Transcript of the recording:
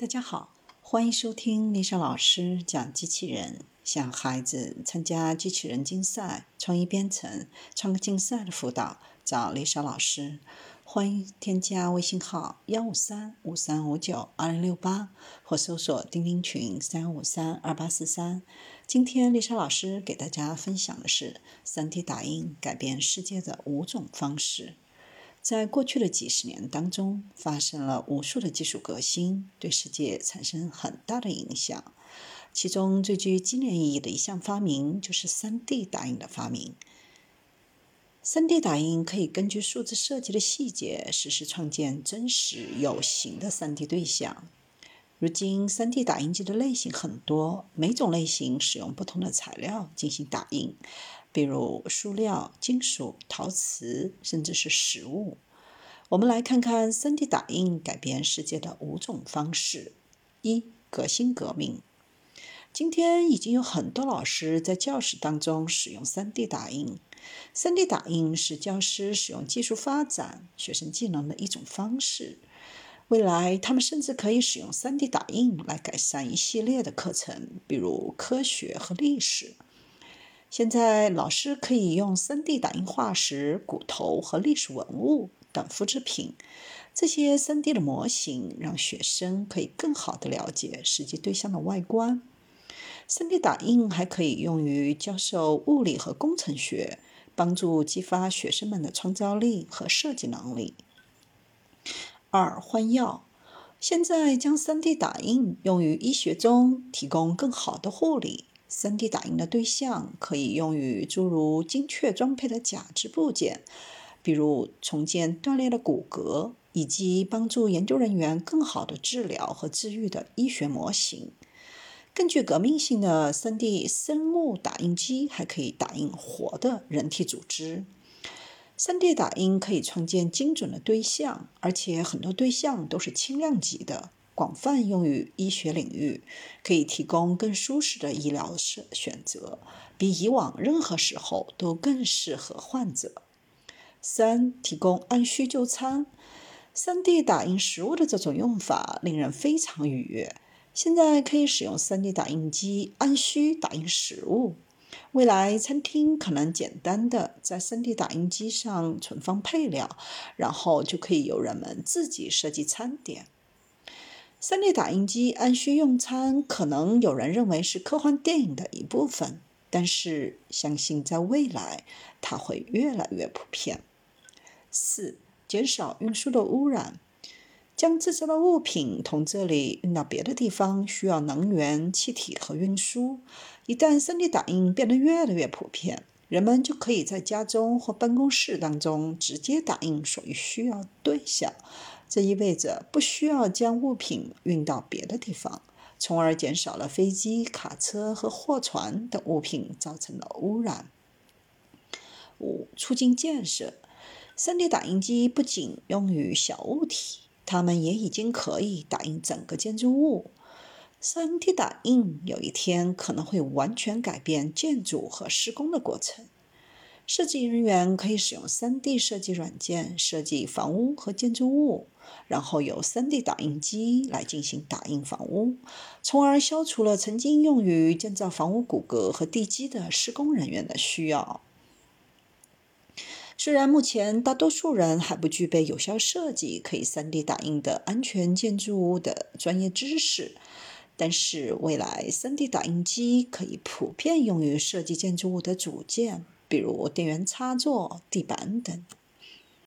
大家好，欢迎收听丽莎老师讲机器人。想孩子参加机器人竞赛、创意编程、创客竞赛的辅导，找丽莎老师。欢迎添加微信号幺五三五三五九二零六八，或搜索钉钉群三五三二八四三。今天丽莎老师给大家分享的是三 D 打印改变世界的五种方式。在过去的几十年当中，发生了无数的技术革新，对世界产生很大的影响。其中最具纪念意义的一项发明，就是 3D 打印的发明。3D 打印可以根据数字设计的细节，实时创建真实有形的 3D 对象。如今，3D 打印机的类型很多，每种类型使用不同的材料进行打印。比如塑料、金属、陶瓷，甚至是食物。我们来看看 3D 打印改变世界的五种方式。一、革新革命。今天已经有很多老师在教室当中使用 3D 打印。3D 打印是教师使用技术发展学生技能的一种方式。未来，他们甚至可以使用 3D 打印来改善一系列的课程，比如科学和历史。现在，老师可以用 3D 打印化石、骨头和历史文物等复制品。这些 3D 的模型让学生可以更好地了解实际对象的外观。3D 打印还可以用于教授物理和工程学，帮助激发学生们的创造力和设计能力。二、换药。现在将 3D 打印用于医学中，提供更好的护理。3D 打印的对象可以用于诸如精确装配的假肢部件，比如重建断裂的骨骼，以及帮助研究人员更好的治疗和治愈的医学模型。更具革命性的 3D 生物打印机还可以打印活的人体组织。3D 打印可以创建精准的对象，而且很多对象都是轻量级的。广泛用于医学领域，可以提供更舒适的医疗选选择，比以往任何时候都更适合患者。三、提供按需就餐。3D 打印食物的这种用法令人非常愉悦。现在可以使用 3D 打印机按需打印食物。未来餐厅可能简单的在 3D 打印机上存放配料，然后就可以由人们自己设计餐点。3D 打印机按需用餐，可能有人认为是科幻电影的一部分，但是相信在未来它会越来越普遍。四、减少运输的污染，将制造的物品从这里运到别的地方需要能源、气体和运输。一旦 3D 打印变得越来越普遍，人们就可以在家中或办公室当中直接打印所需要对象。这意味着不需要将物品运到别的地方，从而减少了飞机、卡车和货船等物品造成的污染。五、促进建设。3D 打印机不仅用于小物体，它们也已经可以打印整个建筑物。3D 打印有一天可能会完全改变建筑和施工的过程。设计人员可以使用 3D 设计软件设计房屋和建筑物，然后由 3D 打印机来进行打印房屋，从而消除了曾经用于建造房屋骨骼和地基的施工人员的需要。虽然目前大多数人还不具备有效设计可以 3D 打印的安全建筑物的专业知识，但是未来 3D 打印机可以普遍用于设计建筑物的组件。比如电源插座、地板等。